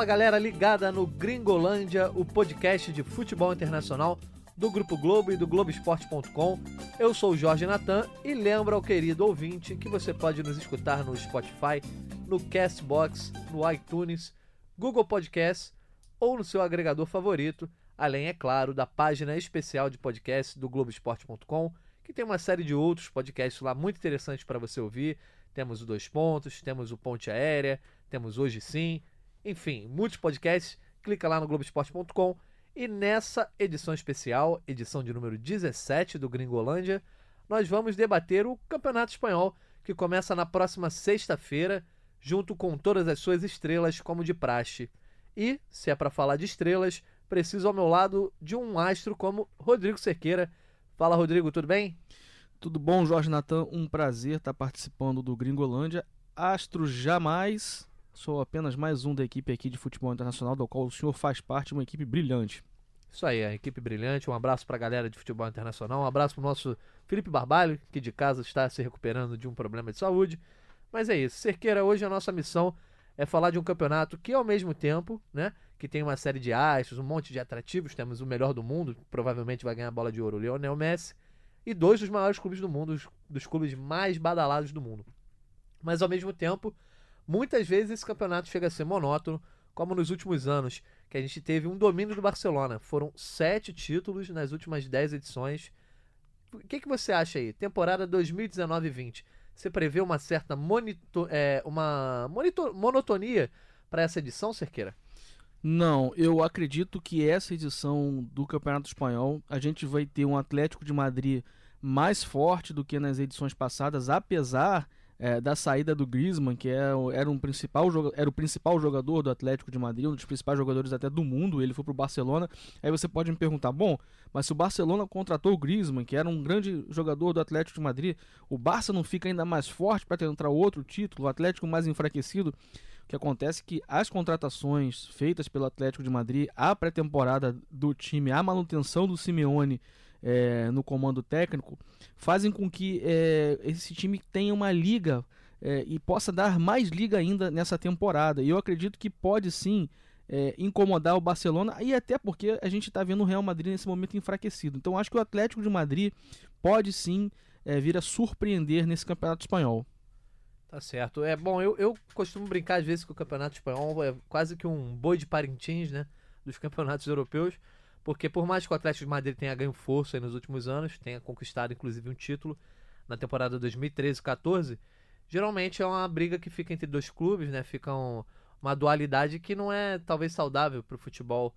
Fala galera ligada no Gringolândia, o podcast de futebol internacional do Grupo Globo e do Globoesporte.com. Eu sou o Jorge Natan e lembra ao querido ouvinte que você pode nos escutar no Spotify, no Castbox, no iTunes, Google Podcasts ou no seu agregador favorito, além, é claro, da página especial de podcast do Globoesporte.com, que tem uma série de outros podcasts lá muito interessantes para você ouvir. Temos o Dois Pontos, temos o Ponte Aérea, temos Hoje Sim, enfim, muitos podcasts. Clica lá no Globoesporte.com e nessa edição especial, edição de número 17 do Gringolândia, nós vamos debater o Campeonato Espanhol, que começa na próxima sexta-feira, junto com todas as suas estrelas, como de praxe. E, se é para falar de estrelas, preciso ao meu lado de um astro como Rodrigo Cerqueira. Fala, Rodrigo, tudo bem? Tudo bom, Jorge Natan? Um prazer estar participando do Gringolândia. Astro jamais, Sou apenas mais um da equipe aqui de futebol internacional, do qual o senhor faz parte, uma equipe brilhante. Isso aí, a equipe brilhante. Um abraço para a galera de futebol internacional. Um abraço para o nosso Felipe Barbalho, que de casa está se recuperando de um problema de saúde. Mas é isso. Cerqueira, hoje a nossa missão é falar de um campeonato que, ao mesmo tempo, né, que tem uma série de astros, um monte de atrativos. Temos o melhor do mundo, provavelmente vai ganhar a bola de ouro, o Lionel Messi. E dois dos maiores clubes do mundo, dos, dos clubes mais badalados do mundo. Mas, ao mesmo tempo, Muitas vezes esse campeonato chega a ser monótono, como nos últimos anos, que a gente teve um domínio do Barcelona. Foram sete títulos nas últimas dez edições. O que, que você acha aí? Temporada 2019-20. Você prevê uma certa monito, é, uma monitor, monotonia para essa edição, Cerqueira? Não, eu acredito que essa edição do Campeonato Espanhol a gente vai ter um Atlético de Madrid mais forte do que nas edições passadas, apesar é, da saída do Griezmann, que é, era, um principal, era o principal jogador do Atlético de Madrid, um dos principais jogadores até do mundo, ele foi para o Barcelona. Aí você pode me perguntar, bom, mas se o Barcelona contratou o Griezmann, que era um grande jogador do Atlético de Madrid, o Barça não fica ainda mais forte para tentar outro título, o Atlético mais enfraquecido? Que acontece que as contratações feitas pelo Atlético de Madrid, a pré-temporada do time, a manutenção do Simeone é, no comando técnico, fazem com que é, esse time tenha uma liga é, e possa dar mais liga ainda nessa temporada. E eu acredito que pode sim é, incomodar o Barcelona e até porque a gente está vendo o Real Madrid nesse momento enfraquecido. Então acho que o Atlético de Madrid pode sim é, vir a surpreender nesse campeonato espanhol. Tá certo. É bom, eu, eu costumo brincar às vezes que o campeonato espanhol é quase que um boi de parintins, né? Dos campeonatos europeus. Porque por mais que o Atlético de Madrid tenha ganho força nos últimos anos, tenha conquistado inclusive um título na temporada 2013-14, geralmente é uma briga que fica entre dois clubes, né? Fica um, uma dualidade que não é talvez saudável para o futebol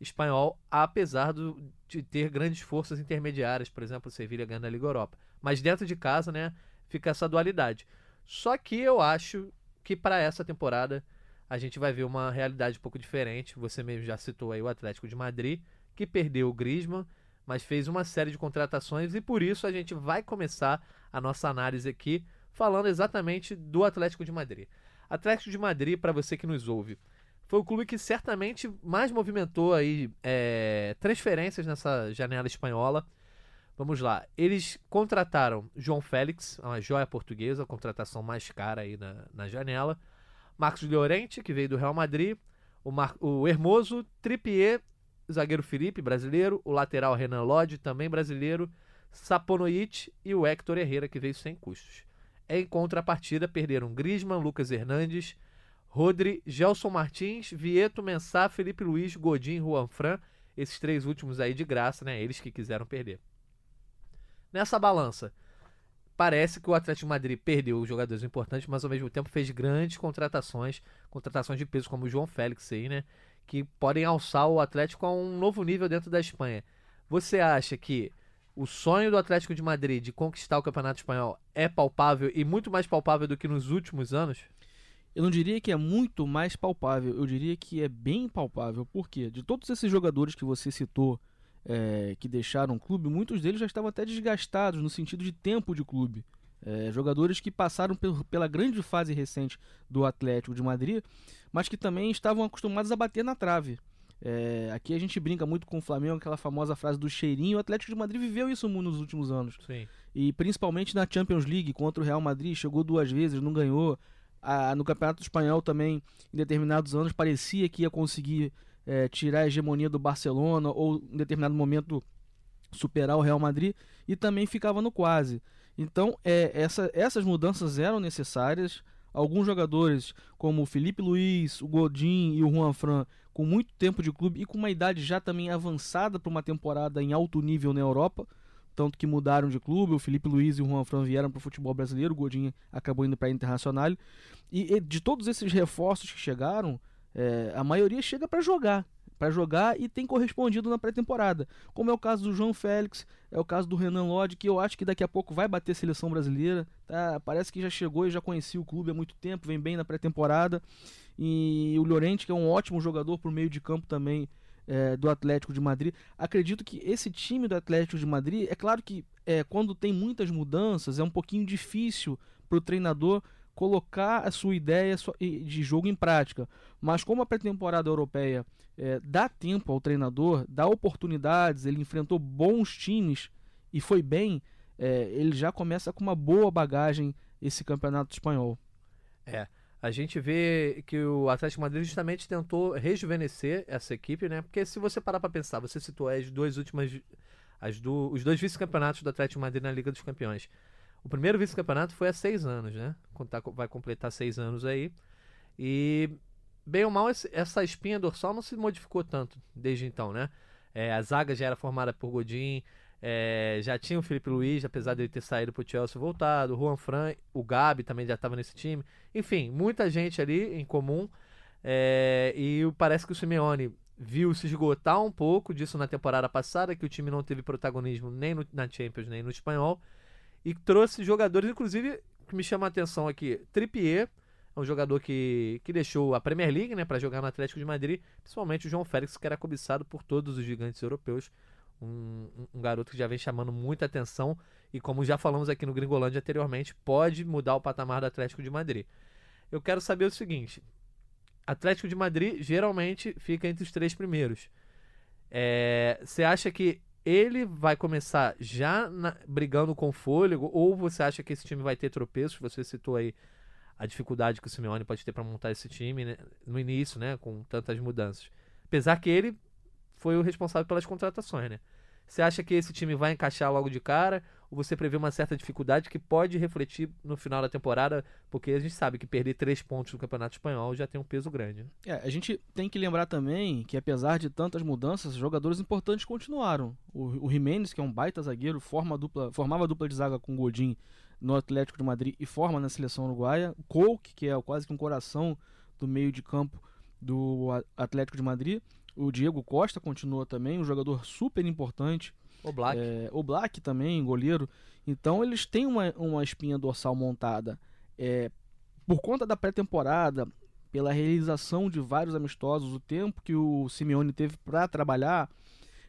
espanhol, apesar do, de ter grandes forças intermediárias, por exemplo, o Sevilha ganhando a Liga Europa. Mas dentro de casa, né, fica essa dualidade. Só que eu acho que para essa temporada a gente vai ver uma realidade um pouco diferente. Você mesmo já citou aí o Atlético de Madrid que perdeu o Griezmann, mas fez uma série de contratações e por isso a gente vai começar a nossa análise aqui falando exatamente do Atlético de Madrid. Atlético de Madrid, para você que nos ouve, foi o clube que certamente mais movimentou aí é, transferências nessa janela espanhola. Vamos lá, eles contrataram João Félix, uma joia portuguesa, a contratação mais cara aí na, na janela. Marcos Llorente, que veio do Real Madrid. O, Mar o Hermoso, Trippier zagueiro Felipe, brasileiro, o lateral Renan Lodge, também brasileiro, Saponoit e o Hector Herrera, que veio sem custos. Em contrapartida, perderam Grisman, Lucas Hernandes, Rodri, Gelson Martins, Vieto, Mensah, Felipe Luiz, Godin, Juan Fran, esses três últimos aí de graça, né? Eles que quiseram perder. Nessa balança, parece que o Atlético Madrid perdeu jogadores importantes, mas ao mesmo tempo fez grandes contratações, contratações de peso como o João Félix aí, né? que podem alçar o Atlético a um novo nível dentro da Espanha. Você acha que o sonho do Atlético de Madrid de conquistar o Campeonato Espanhol é palpável e muito mais palpável do que nos últimos anos? Eu não diria que é muito mais palpável, eu diria que é bem palpável. Por quê? De todos esses jogadores que você citou é, que deixaram o clube, muitos deles já estavam até desgastados no sentido de tempo de clube. É, jogadores que passaram pela grande fase recente do Atlético de Madrid, mas que também estavam acostumados a bater na trave. É, aqui a gente brinca muito com o Flamengo, aquela famosa frase do cheirinho. O Atlético de Madrid viveu isso nos últimos anos. Sim. E principalmente na Champions League contra o Real Madrid, chegou duas vezes, não ganhou. Ah, no Campeonato Espanhol também, em determinados anos, parecia que ia conseguir é, tirar a hegemonia do Barcelona ou em determinado momento superar o Real Madrid e também ficava no quase. Então, é, essa, essas mudanças eram necessárias. Alguns jogadores, como o Felipe Luiz, o Godin e o Juan Fran, com muito tempo de clube e com uma idade já também avançada para uma temporada em alto nível na Europa, tanto que mudaram de clube. O Felipe Luiz e o Juan Fran vieram para o futebol brasileiro, o Godin acabou indo para a Internacional. E, e, de todos esses reforços que chegaram, é, a maioria chega para jogar para jogar e tem correspondido na pré-temporada. Como é o caso do João Félix, é o caso do Renan Lodge, que eu acho que daqui a pouco vai bater seleção brasileira. Tá? Parece que já chegou e já conhecia o clube há muito tempo, vem bem na pré-temporada. E o Llorente, que é um ótimo jogador por meio de campo também é, do Atlético de Madrid. Acredito que esse time do Atlético de Madrid, é claro que é, quando tem muitas mudanças, é um pouquinho difícil para o treinador colocar a sua ideia de jogo em prática. Mas como a pré-temporada europeia é, dá tempo ao treinador, dá oportunidades, ele enfrentou bons times e foi bem, é, ele já começa com uma boa bagagem esse campeonato espanhol. É, a gente vê que o Atlético Madrid justamente tentou rejuvenescer essa equipe, né? Porque se você parar para pensar, você citou as duas últimas, as do, os dois vice-campeonatos do Atlético Madrid na Liga dos Campeões. O primeiro vice-campeonato foi há seis anos, né? Tá, vai completar seis anos aí. E, bem ou mal, essa espinha dorsal não se modificou tanto desde então, né? É, a zaga já era formada por Godin, é, já tinha o Felipe Luiz, apesar de ele ter saído para o Chelsea voltado, o Juan Fran, o Gabi também já estava nesse time. Enfim, muita gente ali em comum. É, e parece que o Simeone viu se esgotar um pouco disso na temporada passada, que o time não teve protagonismo nem no, na Champions, nem no Espanhol e trouxe jogadores, inclusive, que me chama a atenção aqui, Trippier, é um jogador que, que deixou a Premier League, né, para jogar no Atlético de Madrid, principalmente o João Félix, que era cobiçado por todos os gigantes europeus, um, um, garoto que já vem chamando muita atenção. E como já falamos aqui no Gringolândia anteriormente, pode mudar o patamar do Atlético de Madrid. Eu quero saber o seguinte, Atlético de Madrid geralmente fica entre os três primeiros. É, você é, acha que ele vai começar já na, brigando com fôlego, ou você acha que esse time vai ter tropeços? Você citou aí a dificuldade que o Simeone pode ter para montar esse time né, no início, né, com tantas mudanças. Apesar que ele foi o responsável pelas contratações, né? Você acha que esse time vai encaixar logo de cara? Ou você prevê uma certa dificuldade que pode refletir no final da temporada? Porque a gente sabe que perder três pontos no Campeonato Espanhol já tem um peso grande. Né? É, a gente tem que lembrar também que, apesar de tantas mudanças, jogadores importantes continuaram. O, o que é um baita zagueiro, forma dupla, formava dupla de zaga com o Godin no Atlético de Madrid e forma na seleção uruguaia. O Coke, que é quase que um coração do meio de campo do Atlético de Madrid. O Diego Costa continua também, um jogador super importante. O Black. É, o Black também, goleiro. Então eles têm uma, uma espinha dorsal montada. É, por conta da pré-temporada, pela realização de vários amistosos, o tempo que o Simeone teve para trabalhar,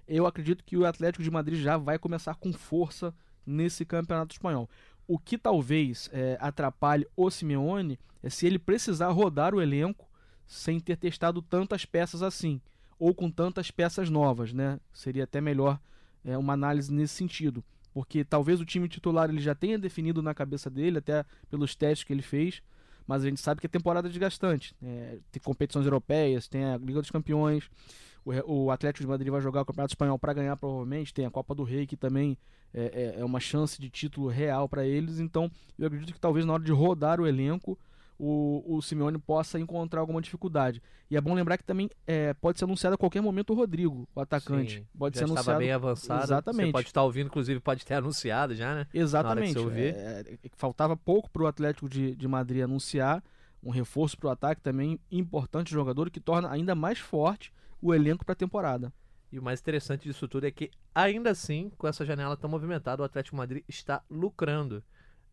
eu acredito que o Atlético de Madrid já vai começar com força nesse campeonato espanhol. O que talvez é, atrapalhe o Simeone é se ele precisar rodar o elenco sem ter testado tantas peças assim ou com tantas peças novas, né? Seria até melhor é, uma análise nesse sentido, porque talvez o time titular ele já tenha definido na cabeça dele, até pelos testes que ele fez, mas a gente sabe que é temporada desgastante. É, tem competições europeias, tem a Liga dos Campeões, o, o Atlético de Madrid vai jogar o Campeonato Espanhol para ganhar provavelmente, tem a Copa do Rei que também é, é, é uma chance de título real para eles, então eu acredito que talvez na hora de rodar o elenco o, o Simeone possa encontrar alguma dificuldade. E é bom lembrar que também é, pode ser anunciado a qualquer momento o Rodrigo, o atacante. Sim, pode já ser anunciado. bem avançado. Exatamente. Você pode estar ouvindo, inclusive pode ter anunciado já, né? Exatamente. É, é, faltava pouco para o Atlético de, de Madrid anunciar. Um reforço para o ataque também importante jogador que torna ainda mais forte o elenco para a temporada. E o mais interessante disso tudo é que, ainda assim, com essa janela tão movimentada, o Atlético Madrid está lucrando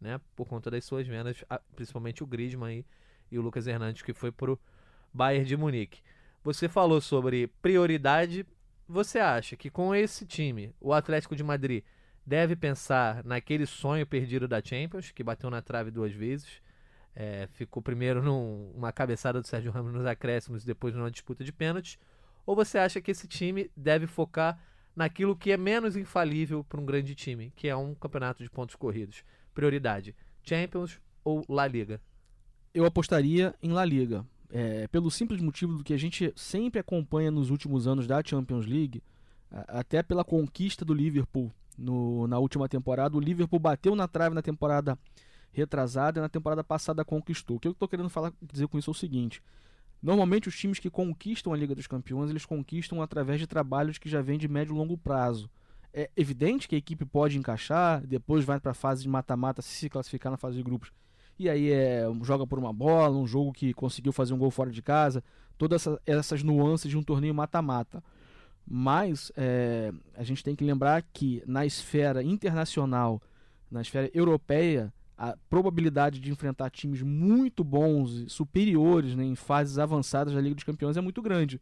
né? Por conta das suas vendas, principalmente o Griezmann aí, e o Lucas Hernandes, que foi pro Bayern de Munique. Você falou sobre prioridade. Você acha que com esse time, o Atlético de Madrid deve pensar naquele sonho perdido da Champions, que bateu na trave duas vezes? É, ficou primeiro numa cabeçada do Sérgio Ramos nos acréscimos e depois numa disputa de pênaltis? Ou você acha que esse time deve focar naquilo que é menos infalível para um grande time, que é um campeonato de pontos corridos? Prioridade: Champions ou La Liga? Eu apostaria em La Liga. É, pelo simples motivo do que a gente sempre acompanha nos últimos anos da Champions League, até pela conquista do Liverpool no, na última temporada. O Liverpool bateu na trave na temporada retrasada e na temporada passada conquistou. O que eu estou querendo falar, dizer com isso é o seguinte: normalmente os times que conquistam a Liga dos Campeões eles conquistam através de trabalhos que já vêm de médio e longo prazo. É evidente que a equipe pode encaixar, depois vai para a fase de mata-mata se classificar na fase de grupos e aí é, joga por uma bola, um jogo que conseguiu fazer um gol fora de casa, todas essa, essas nuances de um torneio mata-mata. Mas é, a gente tem que lembrar que na esfera internacional, na esfera europeia, a probabilidade de enfrentar times muito bons superiores né, em fases avançadas da Liga dos Campeões é muito grande.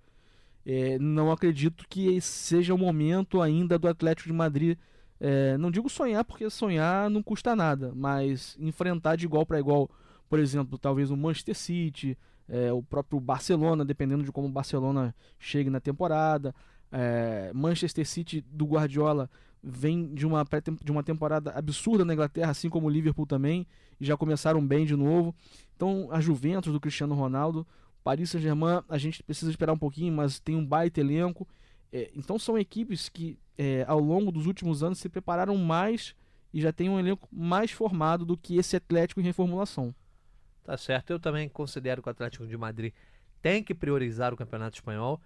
É, não acredito que seja o momento ainda do Atlético de Madrid é, não digo sonhar, porque sonhar não custa nada, mas enfrentar de igual para igual, por exemplo, talvez o Manchester City, é, o próprio Barcelona, dependendo de como o Barcelona chegue na temporada. É, Manchester City do Guardiola vem de uma, de uma temporada absurda na Inglaterra, assim como o Liverpool também, e já começaram bem de novo. Então, a Juventus do Cristiano Ronaldo, Paris Saint-Germain, a gente precisa esperar um pouquinho, mas tem um baita elenco. É, então, são equipes que é, ao longo dos últimos anos se prepararam mais e já tem um elenco mais formado do que esse Atlético em reformulação. Tá certo. Eu também considero que o Atlético de Madrid tem que priorizar o Campeonato Espanhol.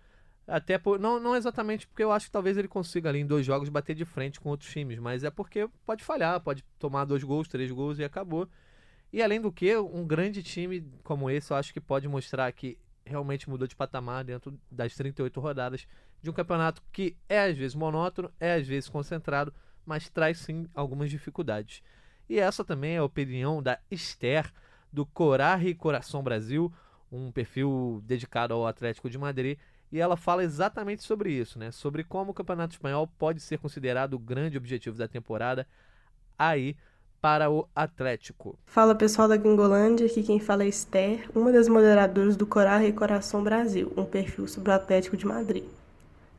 Até por, não, não exatamente porque eu acho que talvez ele consiga ali em dois jogos bater de frente com outros times, mas é porque pode falhar, pode tomar dois gols, três gols e acabou. E além do que, um grande time como esse eu acho que pode mostrar que realmente mudou de patamar dentro das 38 rodadas de um campeonato que é às vezes monótono, é às vezes concentrado, mas traz sim algumas dificuldades. E essa também é a opinião da Esther, do Corarre Coração Brasil, um perfil dedicado ao Atlético de Madrid, e ela fala exatamente sobre isso, né? Sobre como o Campeonato Espanhol pode ser considerado o grande objetivo da temporada aí para o Atlético. Fala pessoal da Gringolândia, aqui quem fala é Esther, uma das moderadoras do Corarre Coração Brasil, um perfil sobre o Atlético de Madrid.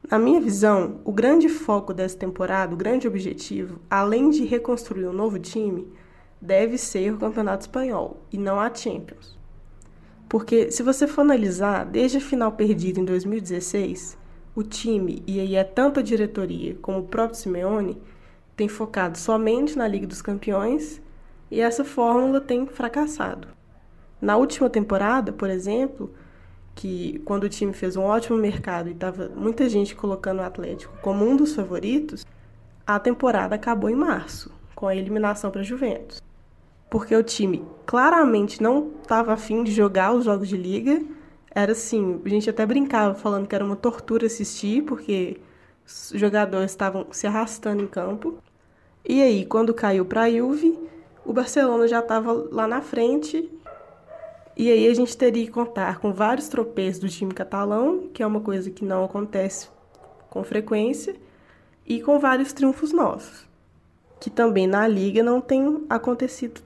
Na minha visão, o grande foco dessa temporada, o grande objetivo, além de reconstruir um novo time, deve ser o Campeonato Espanhol e não a Champions. Porque, se você for analisar, desde a final perdida em 2016, o time, e aí é tanto a diretoria como o próprio Simeone, tem focado somente na Liga dos Campeões e essa fórmula tem fracassado. Na última temporada, por exemplo, que quando o time fez um ótimo mercado e estava muita gente colocando o Atlético como um dos favoritos, a temporada acabou em março, com a eliminação para Juventus. Porque o time claramente não estava afim de jogar os jogos de liga. Era assim, a gente até brincava falando que era uma tortura assistir, porque os jogadores estavam se arrastando em campo. E aí, quando caiu para a Juve, o Barcelona já estava lá na frente e aí a gente teria que contar com vários tropeços do time catalão, que é uma coisa que não acontece com frequência, e com vários triunfos nossos, que também na liga não tem acontecido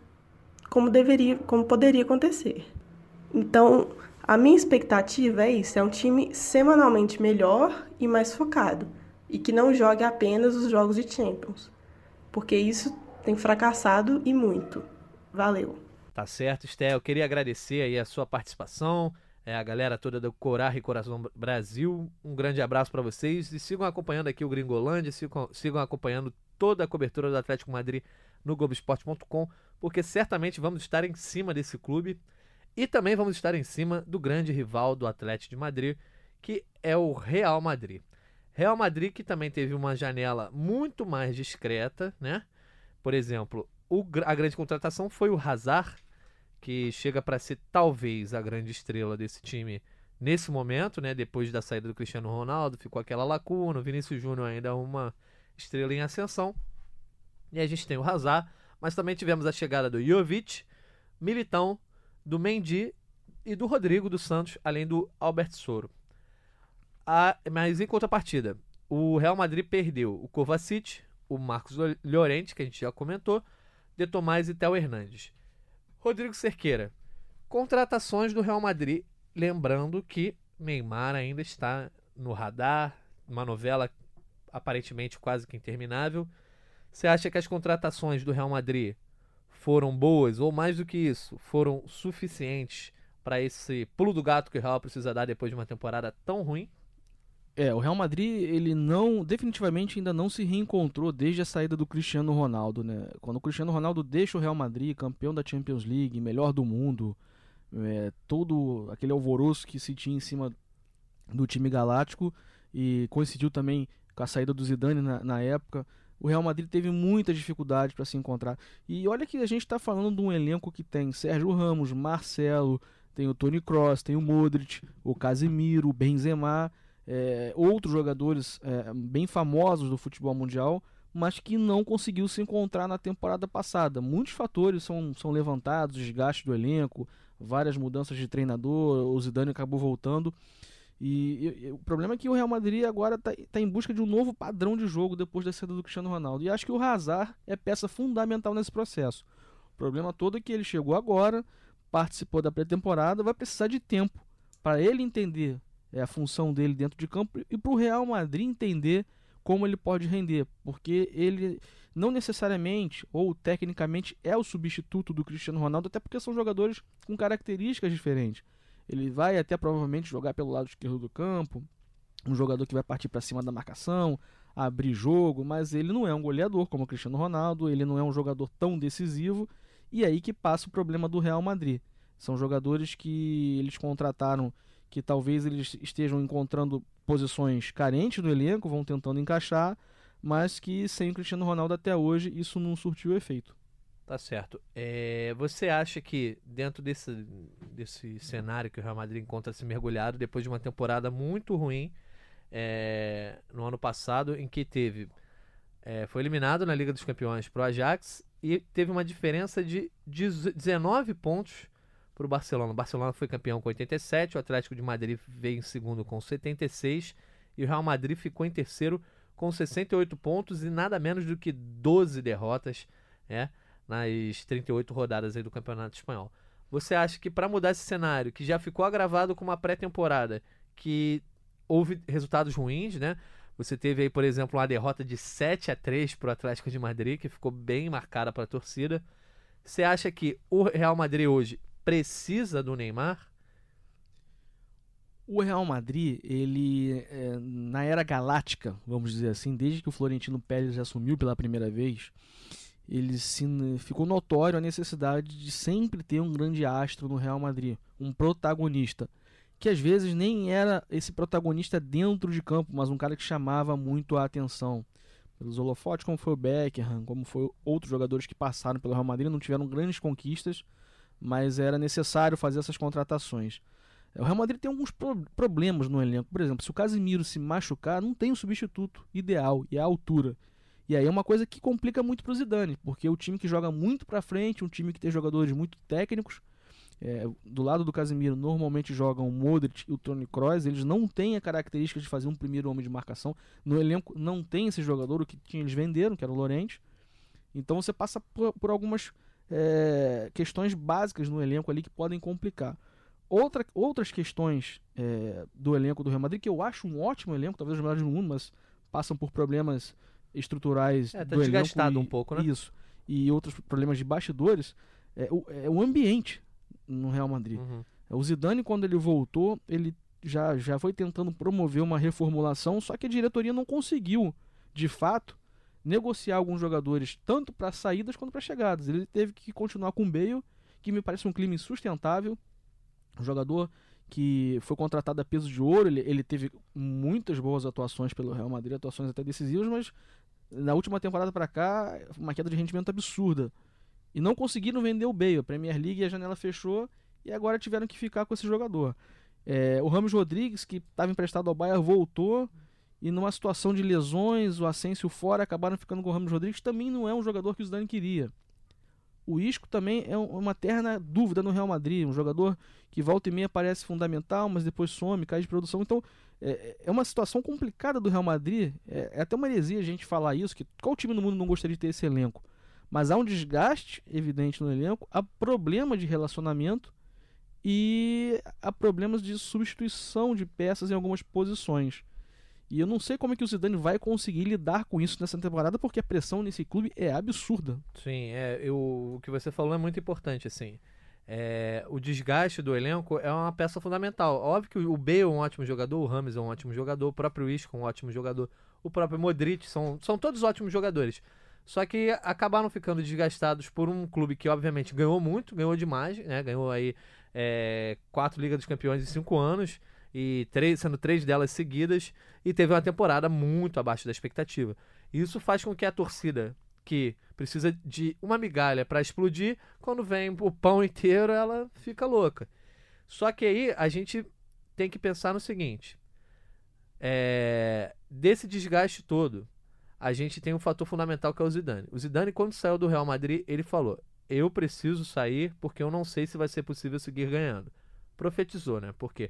como deveria, como poderia acontecer. Então, a minha expectativa é isso, é um time semanalmente melhor e mais focado, e que não jogue apenas os jogos de Champions, porque isso tem fracassado e muito. Valeu. Tá certo, Esté. Eu queria agradecer aí a sua participação, é, a galera toda do Corar e Coração Brasil. Um grande abraço para vocês e sigam acompanhando aqui o Gringolândia, sigam, sigam acompanhando toda a cobertura do Atlético Madrid no Globoesporte.com, porque certamente vamos estar em cima desse clube e também vamos estar em cima do grande rival do Atlético de Madrid, que é o Real Madrid. Real Madrid que também teve uma janela muito mais discreta, né? Por exemplo, o, a grande contratação foi o Hazard, que chega para ser talvez a grande estrela desse time nesse momento, né? Depois da saída do Cristiano Ronaldo, ficou aquela lacuna. O Vinícius Júnior ainda é uma estrela em ascensão. E a gente tem o Hazard, mas também tivemos a chegada do Jovic, Militão, do Mendy e do Rodrigo dos Santos, além do Albert Soro. A, mas em contrapartida, o Real Madrid perdeu o Kovacic, o Marcos Llorente, que a gente já comentou, de Tomás e Theo Hernandes. Rodrigo Cerqueira. Contratações do Real Madrid, lembrando que Neymar ainda está no radar, uma novela aparentemente quase que interminável. Você acha que as contratações do Real Madrid foram boas ou mais do que isso, foram suficientes para esse pulo do gato que o Real precisa dar depois de uma temporada tão ruim? É, o Real Madrid, ele não, definitivamente ainda não se reencontrou desde a saída do Cristiano Ronaldo, né? Quando o Cristiano Ronaldo deixa o Real Madrid, campeão da Champions League, melhor do mundo, é, todo aquele alvoroço que se tinha em cima do time galáctico e coincidiu também com a saída do Zidane na, na época, o Real Madrid teve muitas dificuldades para se encontrar. E olha que a gente está falando de um elenco que tem Sérgio Ramos, Marcelo, tem o Tony Kroos, tem o Modric, o Casemiro, o Benzema, é, outros jogadores é, bem famosos do futebol mundial, mas que não conseguiu se encontrar na temporada passada. Muitos fatores são, são levantados, desgaste do elenco, várias mudanças de treinador, o Zidane acabou voltando. E, e, e, o problema é que o Real Madrid agora está tá em busca de um novo padrão de jogo depois da saída do Cristiano Ronaldo. E acho que o Hazard é peça fundamental nesse processo. O problema todo é que ele chegou agora, participou da pré-temporada, vai precisar de tempo para ele entender é, a função dele dentro de campo e para o Real Madrid entender como ele pode render, porque ele não necessariamente ou tecnicamente é o substituto do Cristiano Ronaldo, até porque são jogadores com características diferentes. Ele vai até provavelmente jogar pelo lado esquerdo do campo, um jogador que vai partir para cima da marcação, abrir jogo, mas ele não é um goleador como o Cristiano Ronaldo, ele não é um jogador tão decisivo, e é aí que passa o problema do Real Madrid. São jogadores que eles contrataram que talvez eles estejam encontrando posições carentes no elenco, vão tentando encaixar, mas que sem o Cristiano Ronaldo até hoje isso não surtiu efeito. Tá certo. É, você acha que dentro desse, desse cenário que o Real Madrid encontra-se mergulhado depois de uma temporada muito ruim é, no ano passado, em que teve é, foi eliminado na Liga dos Campeões para o Ajax e teve uma diferença de 19 pontos para o Barcelona. O Barcelona foi campeão com 87, o Atlético de Madrid veio em segundo com 76 e o Real Madrid ficou em terceiro com 68 pontos e nada menos do que 12 derrotas né, nas 38 rodadas do Campeonato Espanhol. Você acha que para mudar esse cenário, que já ficou agravado com uma pré-temporada, que houve resultados ruins, né? Você teve aí, por exemplo, uma derrota de 7 a 3 para o Atlético de Madrid, que ficou bem marcada para a torcida. Você acha que o Real Madrid hoje precisa do Neymar? O Real Madrid, ele é, na era galáctica, vamos dizer assim, desde que o Florentino Pérez assumiu pela primeira vez, ele se, ficou notório a necessidade de sempre ter um grande astro no Real Madrid, um protagonista, que às vezes nem era esse protagonista dentro de campo, mas um cara que chamava muito a atenção. Pelos holofotes, como foi o Beckham, como foi outros jogadores que passaram pelo Real Madrid, não tiveram grandes conquistas, mas era necessário fazer essas contratações. O Real Madrid tem alguns pro problemas no elenco. Por exemplo, se o Casemiro se machucar, não tem um substituto ideal e a altura. E aí é uma coisa que complica muito para o Zidane, porque o time que joga muito para frente, um time que tem jogadores muito técnicos, é, do lado do Casemiro normalmente jogam o Modric e o Toni Kroos, eles não têm a característica de fazer um primeiro homem de marcação. No elenco não tem esse jogador, o que eles venderam, que era o Lorente. Então você passa por, por algumas é, questões básicas no elenco ali que podem complicar. Outra, outras questões é, do elenco do Real Madrid, que eu acho um ótimo elenco, talvez os melhores do mundo, mas passam por problemas estruturais é, tá do desgastado elenco. um pouco, né? Isso. E outros problemas de bastidores. É, o, é o ambiente no Real Madrid. Uhum. O Zidane, quando ele voltou, ele já, já foi tentando promover uma reformulação, só que a diretoria não conseguiu, de fato, negociar alguns jogadores, tanto para saídas quanto para chegadas. Ele teve que continuar com o Bale, que me parece um clima insustentável. Um jogador que foi contratado a peso de ouro, ele, ele teve muitas boas atuações pelo Real Madrid, atuações até decisivas, mas na última temporada para cá, uma queda de rendimento absurda. E não conseguiram vender o Bale. A Premier League a janela fechou e agora tiveram que ficar com esse jogador. É, o Ramos Rodrigues, que estava emprestado ao Bayern, voltou e numa situação de lesões, o Asensio fora, acabaram ficando com o Ramos Rodrigues, também não é um jogador que o Zidane queria. O Isco também é uma terna dúvida no Real Madrid, um jogador que volta e meia parece fundamental, mas depois some, cai de produção. Então é, é uma situação complicada do Real Madrid. É, é, até uma heresia a gente falar isso, que qual time no mundo não gostaria de ter esse elenco? Mas há um desgaste evidente no elenco, há problema de relacionamento e há problemas de substituição de peças em algumas posições. E eu não sei como é que o Zidane vai conseguir lidar com isso nessa temporada, porque a pressão nesse clube é absurda. Sim, é, eu, o que você falou é muito importante, assim. É, o desgaste do elenco é uma peça fundamental. Óbvio que o Bale é um ótimo jogador, o Rames é um ótimo jogador, o próprio Isco é um ótimo jogador, o próprio Modric são, são todos ótimos jogadores. Só que acabaram ficando desgastados por um clube que, obviamente, ganhou muito, ganhou demais, né? Ganhou aí é, quatro Ligas dos Campeões em cinco anos, e três, sendo três delas seguidas, e teve uma temporada muito abaixo da expectativa. Isso faz com que a torcida, que precisa de uma migalha para explodir, quando vem o pão inteiro, ela fica louca. Só que aí a gente tem que pensar no seguinte: é, desse desgaste todo, a gente tem um fator fundamental que é o Zidane. O Zidane, quando saiu do Real Madrid, ele falou: Eu preciso sair porque eu não sei se vai ser possível seguir ganhando. Profetizou, né? Porque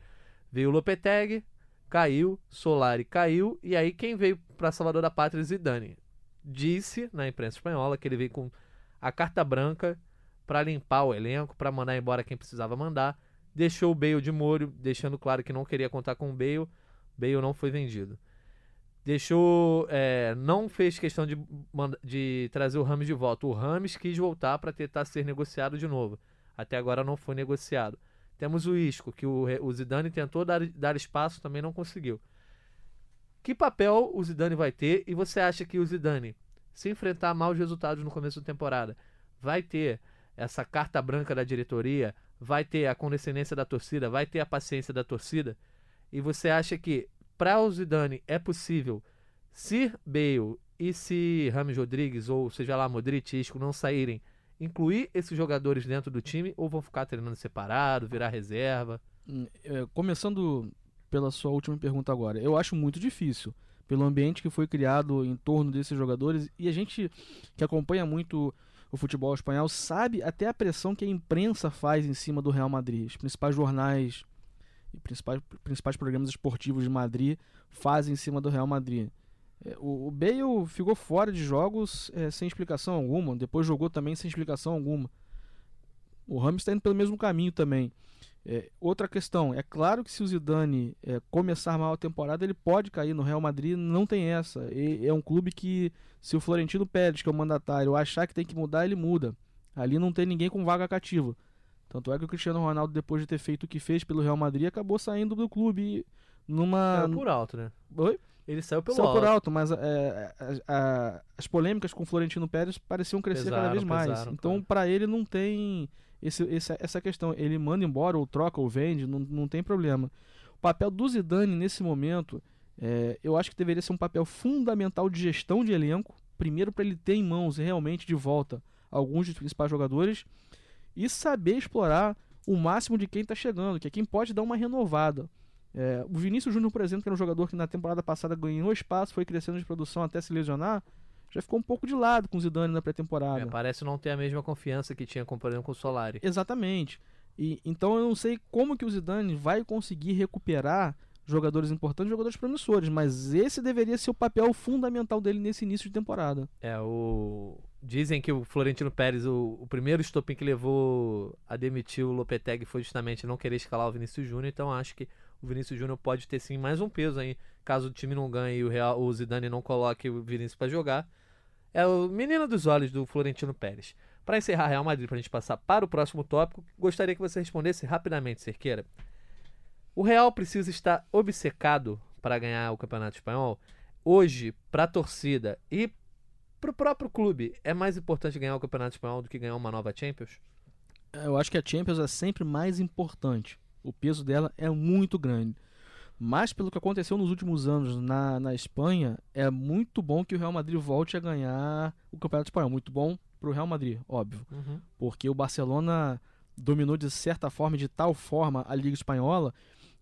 veio o Lopetegui, caiu, Solari caiu, e aí quem veio para Salvador da Pátria? Zidane. Disse na imprensa espanhola que ele veio com a carta branca para limpar o elenco, para mandar embora quem precisava mandar. Deixou o Bale de molho, deixando claro que não queria contar com o Bale. Bale não foi vendido deixou. É, não fez questão de, de trazer o Rames de volta. O Rames quis voltar para tentar ser negociado de novo. Até agora não foi negociado. Temos o Isco, que o, o Zidane tentou dar, dar espaço, também não conseguiu. Que papel o Zidane vai ter? E você acha que o Zidane, se enfrentar maus resultados no começo da temporada, vai ter essa carta branca da diretoria? Vai ter a condescendência da torcida? Vai ter a paciência da torcida? E você acha que para o Zidane é possível, se Bale e se Rames Rodrigues, ou seja lá, Modric e Isco não saírem, incluir esses jogadores dentro do time ou vão ficar treinando separado, virar reserva? Hum, é, começando pela sua última pergunta agora, eu acho muito difícil pelo ambiente que foi criado em torno desses jogadores e a gente que acompanha muito o futebol espanhol sabe até a pressão que a imprensa faz em cima do Real Madrid. Os principais jornais e principais, principais programas esportivos de Madrid fazem em cima do Real Madrid. É, o, o Bale ficou fora de jogos é, sem explicação alguma, depois jogou também sem explicação alguma. O Ramos está indo pelo mesmo caminho também. É, outra questão, é claro que se o Zidane é, começar mal a temporada, ele pode cair no Real Madrid, não tem essa. E, é um clube que, se o Florentino Pérez, que é o mandatário, achar que tem que mudar, ele muda. Ali não tem ninguém com vaga cativa. Tanto é que o Cristiano Ronaldo, depois de ter feito o que fez pelo Real Madrid, acabou saindo do clube numa. Saiu por alto, né? Oi? Ele saiu pelo saiu alto. por alto, mas é, a, a, as polêmicas com o Florentino Pérez pareciam crescer Pesaram, cada vez mais. pesaram, então, claro. para ele, não tem esse, esse- essa questão. Ele manda embora, ou troca, ou vende, não, não tem problema. O papel do Zidane nesse momento, é, eu acho que deveria ser um papel fundamental de gestão de elenco. Primeiro, para ele ter em mãos realmente de volta alguns dos principais jogadores e saber explorar o máximo de quem está chegando, que é quem pode dar uma renovada. É, o Vinícius Júnior, por exemplo, que era um jogador que na temporada passada ganhou espaço, foi crescendo de produção até se lesionar, já ficou um pouco de lado com o Zidane na pré-temporada. É, parece não ter a mesma confiança que tinha comparando com o Solari. Exatamente. E, então eu não sei como que o Zidane vai conseguir recuperar jogadores importantes, jogadores promissores, mas esse deveria ser o papel fundamental dele nesse início de temporada. É, o. Dizem que o Florentino Pérez, o, o primeiro estopim que levou a demitir o Lopetegui foi justamente não querer escalar o Vinícius Júnior, então acho que o Vinícius Júnior pode ter sim mais um peso aí, caso o time não ganhe e o, Real, o Zidane não coloque o Vinícius para jogar. É o menino dos olhos do Florentino Pérez. Para encerrar Real Madrid, para a gente passar para o próximo tópico, gostaria que você respondesse rapidamente, Cerqueira. O Real precisa estar obcecado para ganhar o Campeonato Espanhol? Hoje, para a torcida e para o próprio clube, é mais importante ganhar o Campeonato Espanhol do que ganhar uma nova Champions? Eu acho que a Champions é sempre mais importante. O peso dela é muito grande. Mas pelo que aconteceu nos últimos anos na, na Espanha, é muito bom que o Real Madrid volte a ganhar o Campeonato Espanhol. Muito bom para o Real Madrid, óbvio. Porque o Barcelona dominou de certa forma, de tal forma, a Liga Espanhola,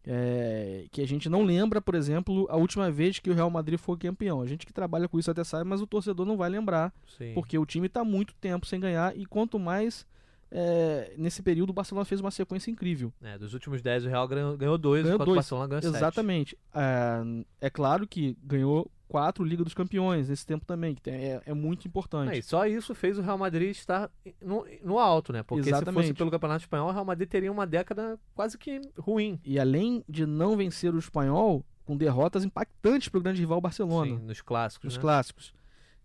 é, que a gente não lembra, por exemplo, a última vez que o Real Madrid foi campeão. A gente que trabalha com isso até sabe, mas o torcedor não vai lembrar, Sim. porque o time está muito tempo sem ganhar e quanto mais é, nesse período o Barcelona fez uma sequência incrível. É, dos últimos 10, o Real ganhou, ganhou dois, Ganhou enquanto dois. o Barcelona ganhou sete. Exatamente. É, é claro que ganhou quatro Liga dos Campeões nesse tempo também, que tem- é, é muito importante. É, e só isso fez o Real Madrid estar no, no alto, né? Porque se Exatamente. fosse pelo Campeonato Espanhol, o Real Madrid teria uma década quase que ruim. E além de não vencer o espanhol, com derrotas impactantes para o grande rival Barcelona. Sim, nos clássicos. Nos né? clássicos.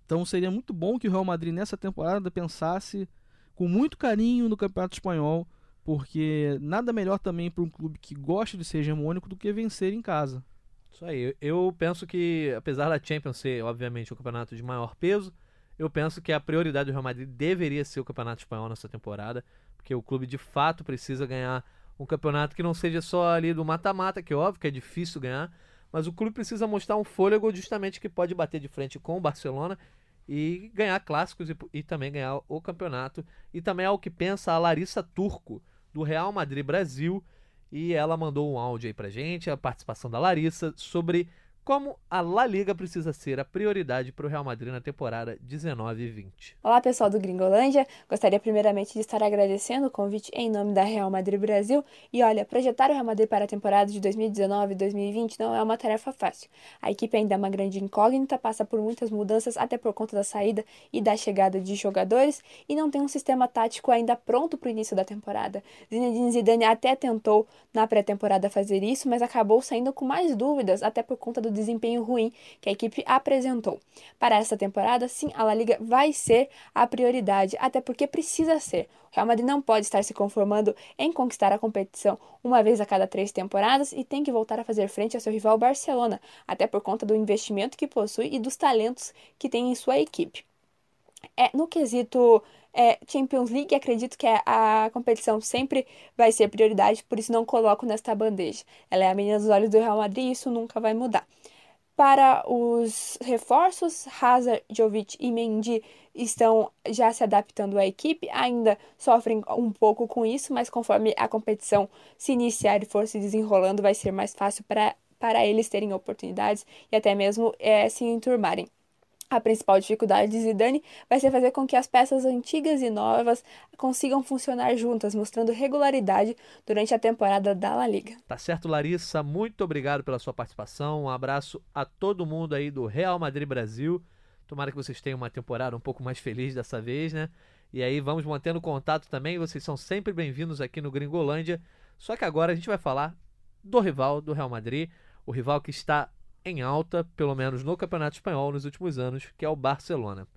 Então seria muito bom que o Real Madrid nessa temporada pensasse com muito carinho no Campeonato Espanhol, porque nada melhor também para um clube que gosta de ser hegemônico do que vencer em casa. Isso aí. Eu penso que, apesar da Champions ser, obviamente, o campeonato de maior peso, eu penso que a prioridade do Real Madrid deveria ser o Campeonato Espanhol nessa temporada, porque o clube de fato precisa ganhar um campeonato que não seja só ali do mata-mata, que é óbvio que é difícil ganhar, mas o clube precisa mostrar um fôlego justamente que pode bater de frente com o Barcelona e ganhar clássicos e, e também ganhar o campeonato. E também é o que pensa a Larissa Turco, do Real Madrid Brasil, e ela mandou um áudio aí pra gente, a participação da Larissa, sobre como a La Liga precisa ser a prioridade para o Real Madrid na temporada 19 e 20. Olá, pessoal do Gringolândia. Gostaria primeiramente de estar agradecendo o convite em nome da Real Madrid Brasil. E olha, projetar o Real Madrid para a temporada de 2019 e 2020 não é uma tarefa fácil. A equipe ainda é uma grande incógnita, passa por muitas mudanças até por conta da saída e da chegada de jogadores e não tem um sistema tático ainda pronto para o início da temporada. Zinedine Zidane até tentou na pré-temporada fazer isso, mas acabou saindo com mais dúvidas até por conta do desempenho ruim que a equipe apresentou. Para essa temporada, sim, a La Liga vai ser a prioridade, até porque precisa ser. O Real Madrid não pode estar se conformando em conquistar a competição uma vez a cada três temporadas e tem que voltar a fazer frente ao seu rival Barcelona, até por conta do investimento que possui e dos talentos que tem em sua equipe. É, no quesito é, Champions League, acredito que a, a, competição sempre vai ser prioridade, por isso não coloco nesta bandeja. Ela é a menina dos olhos do Real Madrid e isso nunca vai mudar. Para os reforços, Hazard, Jovic e Mendy estão já se adaptando à equipe, ainda sofrem um pouco com isso, mas conforme a competição se iniciar e for se desenrolando, vai ser mais fácil para, para eles terem oportunidades e até mesmo é, se enturmarem. A principal dificuldade de Zidane vai ser fazer com que as peças antigas e novas consigam funcionar juntas, mostrando regularidade durante a temporada da La Liga. Tá certo, Larissa. Muito obrigado pela sua participação. Um abraço a todo mundo aí do Real Madrid Brasil. Tomara que vocês tenham uma temporada um pouco mais feliz dessa vez, né? E aí vamos mantendo contato também. Vocês são sempre bem-vindos aqui no Gringolândia. Só que agora a gente vai falar do rival do Real Madrid, o rival que está em alta, pelo menos no Campeonato Espanhol nos últimos anos, que é o Barcelona.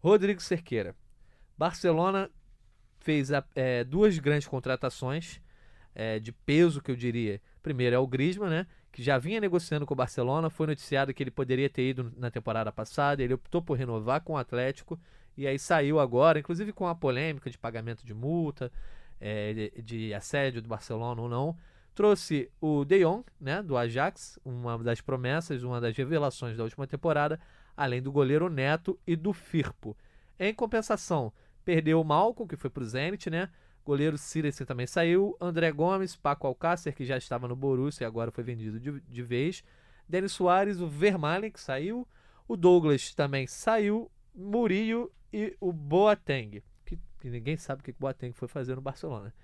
Rodrigo Cerqueira. Barcelona fez é, duas grandes contratações é, de peso, que eu diria. Primeiro é o Griezmann, né, que já vinha negociando com o Barcelona, foi noticiado que ele poderia ter ido na temporada passada, ele optou por renovar com o Atlético, e aí saiu agora, inclusive com a polêmica de pagamento de multa, é, de assédio do Barcelona ou não, Trouxe o De Jong, né, do Ajax, uma das promessas, uma das revelações da última temporada, além do goleiro Neto e do Firpo. Em compensação, perdeu o Malcolm, que foi para o Zenit, né? Goleiro Sirensen também saiu. André Gomes, Paco Alcácer, que já estava no Borussia e agora foi vendido de, de vez. Denis Soares, o Vermaelen, que saiu. O Douglas também saiu. Murillo e o Boateng, que, que ninguém sabe o que o Boateng foi fazer no Barcelona.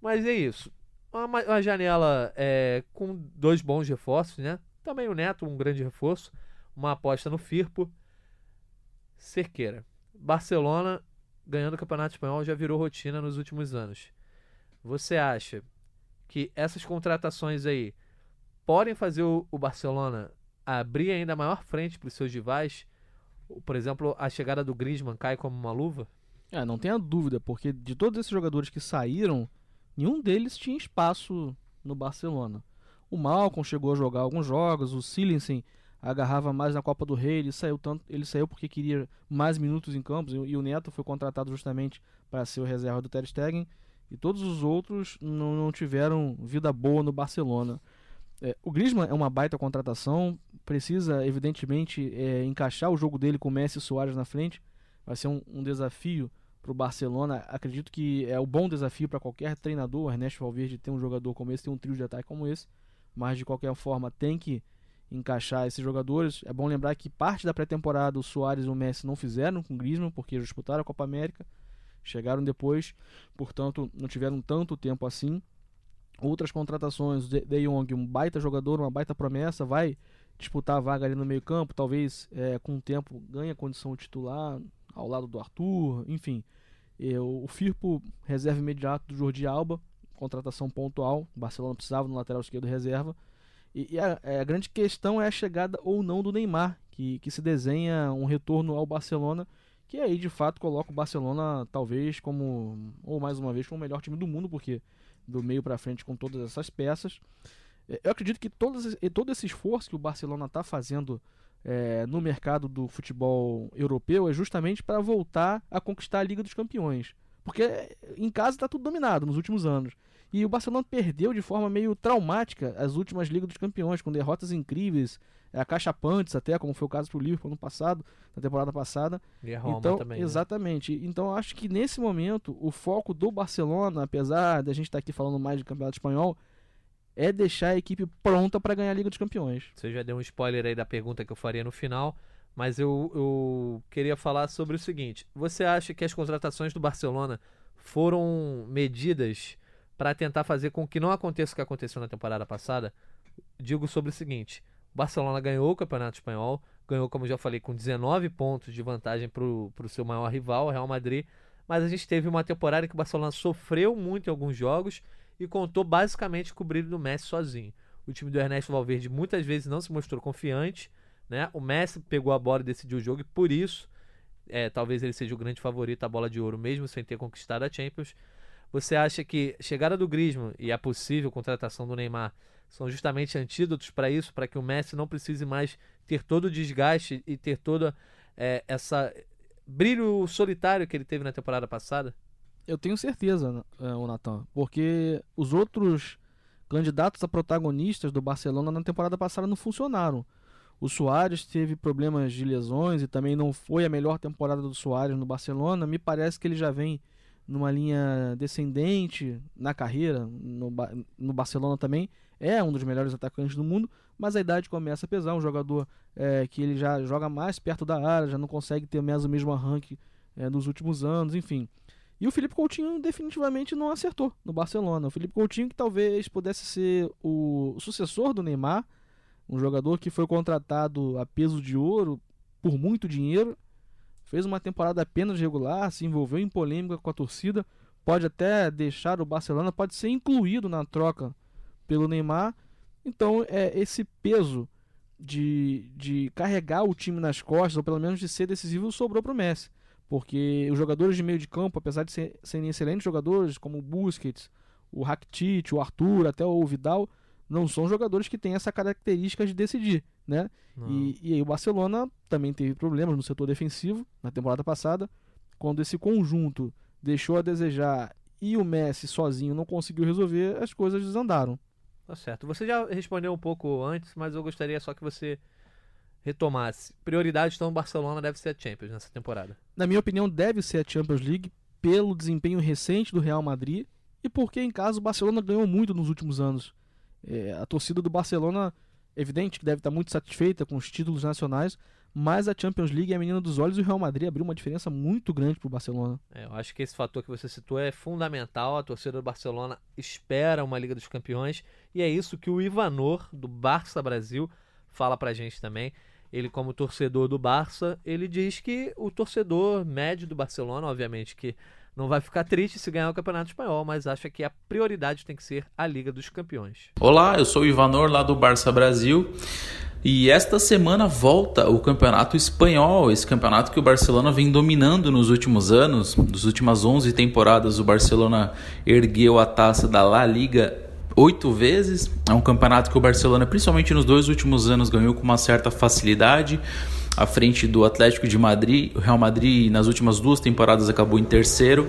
Mas é isso uma, uma janela é, com dois bons reforços, né? Também o Neto, um grande reforço. Uma aposta no Firpo. Cerqueira. Barcelona ganhando o Campeonato Espanhol já virou rotina nos últimos anos. Você acha que essas contratações aí podem fazer o, o Barcelona abrir ainda maior frente para os seus rivais? Por exemplo, a chegada do Griezmann cai como uma luva? É, não tenha dúvida, porque de todos esses jogadores que saíram, nenhum deles tinha espaço no Barcelona. O Malcolm chegou a jogar alguns jogos, o Silensen agarrava mais na Copa do Rei, ele saiu tanto, ele saiu porque queria mais minutos em campos e, o Neto foi contratado justamente para ser o reserva do Ter Stegen e todos os outros não, não tiveram vida boa no Barcelona. É, o Griezmann é uma baita contratação, precisa evidentemente é, encaixar o jogo dele com Messi e Soares na frente, vai ser um, um desafio para o Barcelona. Acredito que é o um bom desafio para qualquer treinador. Ernesto Valverde ter um jogador como esse, ter um trio de ataque como esse. Mas de qualquer forma tem que encaixar esses jogadores. É bom lembrar que parte da pré-temporada o Soares e o Messi não fizeram com o Griezmann porque disputaram a Copa América. Chegaram depois, portanto não tiveram tanto tempo assim. Outras contratações, De, De Jong, um baita jogador, uma baita promessa, vai disputar a vaga ali no meio campo, talvez é, com o tempo ganhe a condição titular ao lado do Arthur, enfim. Eu, o Firpo, reserva imediato do Jordi Alba, contratação pontual. O Barcelona precisava no lateral esquerdo reserva. E, e a, é, a, grande questão é a chegada ou não do Neymar, que, que se desenha um retorno ao Barcelona, que aí de fato coloca o Barcelona talvez como, ou mais uma vez, como o melhor time do mundo, porque do meio para frente com todas essas peças. É, eu acredito que todos, todo esse esforço que o Barcelona está fazendo é, no mercado do futebol europeu é justamente para voltar a conquistar a Liga dos Campeões. Porque em casa está tudo dominado nos últimos anos. E o Barcelona perdeu de forma meio traumática as últimas Ligas dos Campeões, com derrotas incríveis, é, acachapantes até, como foi o caso para o Liverpool no passado, na temporada passada. E a Roma então, também. Né? Exatamente. Né? Então acho que nesse momento o foco do Barcelona, apesar da gente estar tá aqui falando mais de campeonato espanhol, é deixar a equipe pronta para ganhar a Liga dos Campeões. Você já deu um spoiler aí da pergunta que eu faria no final, mas eu, eu queria falar sobre o seguinte: você acha que as contratações do Barcelona foram medidas para tentar fazer com que não aconteça o que aconteceu na temporada passada? Digo sobre o seguinte: o Barcelona ganhou o Campeonato Espanhol, ganhou, como já falei, com 19 pontos de vantagem para o seu maior rival, o Real Madrid. Mas a gente teve uma temporada em que o Barcelona sofreu muito em alguns jogos e contou basicamente com o brilho do Messi sozinho. O time do Ernesto Valverde muitas vezes não se mostrou confiante, né? O Messi pegou a bola e decidiu o jogo e por isso, é, talvez ele seja o grande favorito à bola de ouro, mesmo sem ter conquistado a Champions. Você acha que chegada do Griezmann e a possível contratação do Neymar são justamente antídotos para isso, para que o Messi não precise mais ter todo o desgaste e ter toda é, essa brilho solitário que ele teve na temporada passada? Eu tenho certeza, é, o Natan, porque os outros candidatos a protagonistas do Barcelona na temporada passada não funcionaram. O Soares teve problemas de lesões e também não foi a melhor temporada do Soares no Barcelona. Me parece que ele já vem numa linha descendente na carreira, no, no Barcelona também. É um dos melhores atacantes do mundo, mas a idade começa a pesar. Um jogador é, que ele já joga mais perto da área, já não consegue ter mais o mesmo arranque é, nos últimos anos, enfim. E o Felipe Coutinho definitivamente não acertou no Barcelona. O Felipe Coutinho que talvez pudesse ser o sucessor do Neymar, um jogador que foi contratado a peso de ouro por muito dinheiro, fez uma temporada apenas regular, se envolveu em polêmica com a torcida, pode até deixar o Barcelona, pode ser incluído na troca pelo Neymar. Então, é esse peso de, de carregar o time nas costas, ou pelo menos de ser decisivo, sobrou para o Messi. Porque os jogadores de meio de campo, apesar de ser, serem excelentes jogadores, como o Busquets, o Rakitic, o Arthur, até o Vidal, não são jogadores que têm essa característica de decidir, né? E, e aí o Barcelona também teve problemas no setor defensivo na temporada passada, quando esse conjunto deixou a desejar e o Messi sozinho não conseguiu resolver, as coisas desandaram. Tá certo. Você já respondeu um pouco antes, mas eu gostaria só que você retomasse. Prioridade, então, o Barcelona deve ser a Champions nessa temporada. Na minha opinião, deve ser a Champions League pelo desempenho recente do Real Madrid e porque, em casa, o Barcelona ganhou muito nos últimos anos. É, a torcida do Barcelona, evidente que deve estar muito satisfeita com os títulos nacionais, mas a Champions League é a menina dos olhos e o Real Madrid abriu uma diferença muito grande para o Barcelona. É, eu acho que esse fator que você citou é fundamental. A torcida do Barcelona espera uma Liga dos Campeões e é isso que o Ivanor, do Barça Brasil, fala pra gente também ele como torcedor do Barça, ele diz que o torcedor médio do Barcelona, obviamente que não vai ficar triste se ganhar o Campeonato Espanhol, mas acha que a prioridade tem que ser a Liga dos Campeões. Olá, eu sou o Ivanor lá do Barça Brasil. E esta semana volta o Campeonato Espanhol, esse campeonato que o Barcelona vem dominando nos últimos anos. Nas últimas 11 temporadas, o Barcelona ergueu a taça da La Liga oito vezes. É um campeonato que o Barcelona, principalmente nos dois últimos anos, ganhou com uma certa facilidade. À frente do Atlético de Madrid, o Real Madrid nas últimas duas temporadas acabou em terceiro.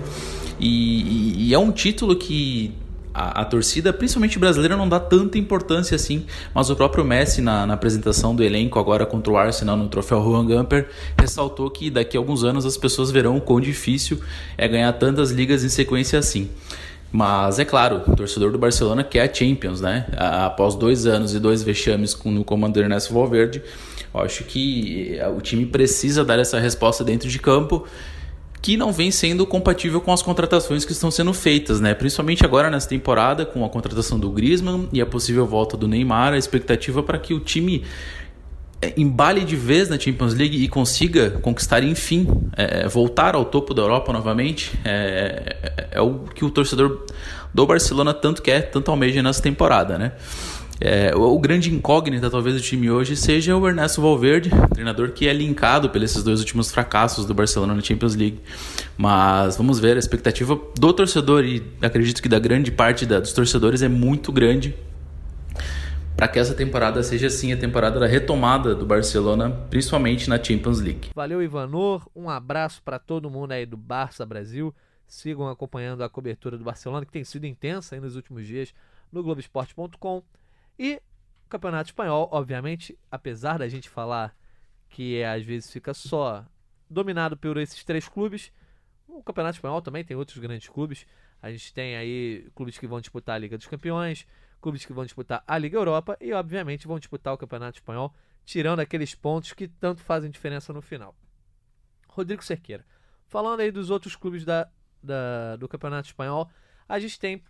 E, e, é um título que a, a, torcida, principalmente brasileira, não dá tanta importância assim, mas o próprio Messi, na, na, apresentação do elenco agora contra o Arsenal no troféu Juan Gamper, ressaltou que daqui a alguns anos as pessoas verão o quão difícil é ganhar tantas ligas em sequência assim. Mas é claro, o torcedor do Barcelona quer a Champions, né? Após dois anos e dois vexames no comando do Ernesto Valverde, eu acho que eh, o time precisa dar essa resposta dentro de campo que não vem sendo compatível com as contratações que estão sendo feitas, né? Principalmente agora nessa temporada com a contratação do Griezmann e a possível volta do Neymar, a expectativa para que o time embale de vez na Champions League e consiga conquistar, enfim, é, voltar ao topo da Europa novamente, é, é, é, o que o torcedor do Barcelona tanto quer, tanto almeja nessa temporada, né? É, o, o grande incógnita, talvez, do time hoje seja o Ernesto Valverde, treinador que é linkado pelos dois últimos fracassos do Barcelona na Champions League. Mas vamos ver, a expectativa do torcedor, e acredito que da grande parte da, dos torcedores, é muito grande para que essa temporada seja assim a temporada da retomada do Barcelona, principalmente na Champions League. Valeu, Ivanor. Um abraço para todo mundo aí do Barça Brasil. Sigam acompanhando a cobertura do Barcelona, que tem sido intensa nos últimos dias no Globoesporte.com. E o Campeonato Espanhol, obviamente, apesar da gente falar que às vezes fica só dominado por esses três clubes, o Campeonato Espanhol também tem outros grandes clubes. A gente tem aí clubes que vão disputar a Liga dos Campeões, clubes que vão disputar a Liga Europa e, obviamente, vão disputar o Campeonato Espanhol, tirando aqueles pontos que tanto fazem diferença no final. Rodrigo Cerqueira. Falando aí dos outros clubes da, da, do Campeonato Espanhol, a gente tem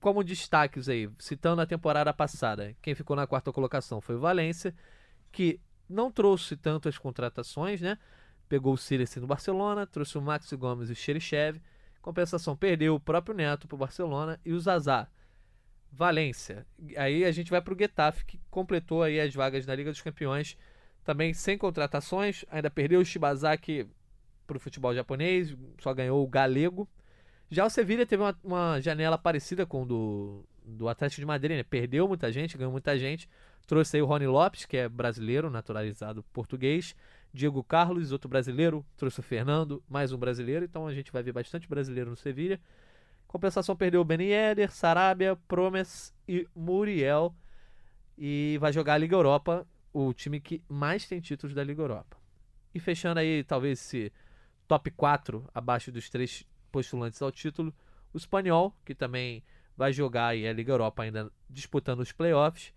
como destaques aí, citando a temporada passada, quem ficou na quarta colocação foi o Valência, que não trouxe tantas contratações, né? Pegou o Sirius no Barcelona, trouxe o Maxi Gomes e o Xerichev. Compensação, perdeu o próprio Neto para o Barcelona e o Zazá Valência. Aí a gente vai para o Getafe, que completou aí as vagas na Liga dos Campeões, também sem contratações, ainda perdeu o Shibazaki para o futebol japonês, só ganhou o Galego. Já o Sevilla teve uma, uma janela parecida com o do, do Atlético de Madrid, né? perdeu muita gente, ganhou muita gente. Trouxe aí o Rony Lopes, que é brasileiro, naturalizado português. Diego Carlos, outro brasileiro. Trouxe o Fernando, mais um brasileiro. Então a gente vai ver bastante brasileiro no Sevilla. Compensação perdeu Ben Yedder, Sarabia, Promes e Muriel. E vai jogar a Liga Europa, o time que mais tem títulos da Liga Europa. E fechando aí, talvez esse top 4 abaixo dos três postulantes ao título, o Espanhol, que também vai jogar aí a Liga Europa ainda disputando os playoffs,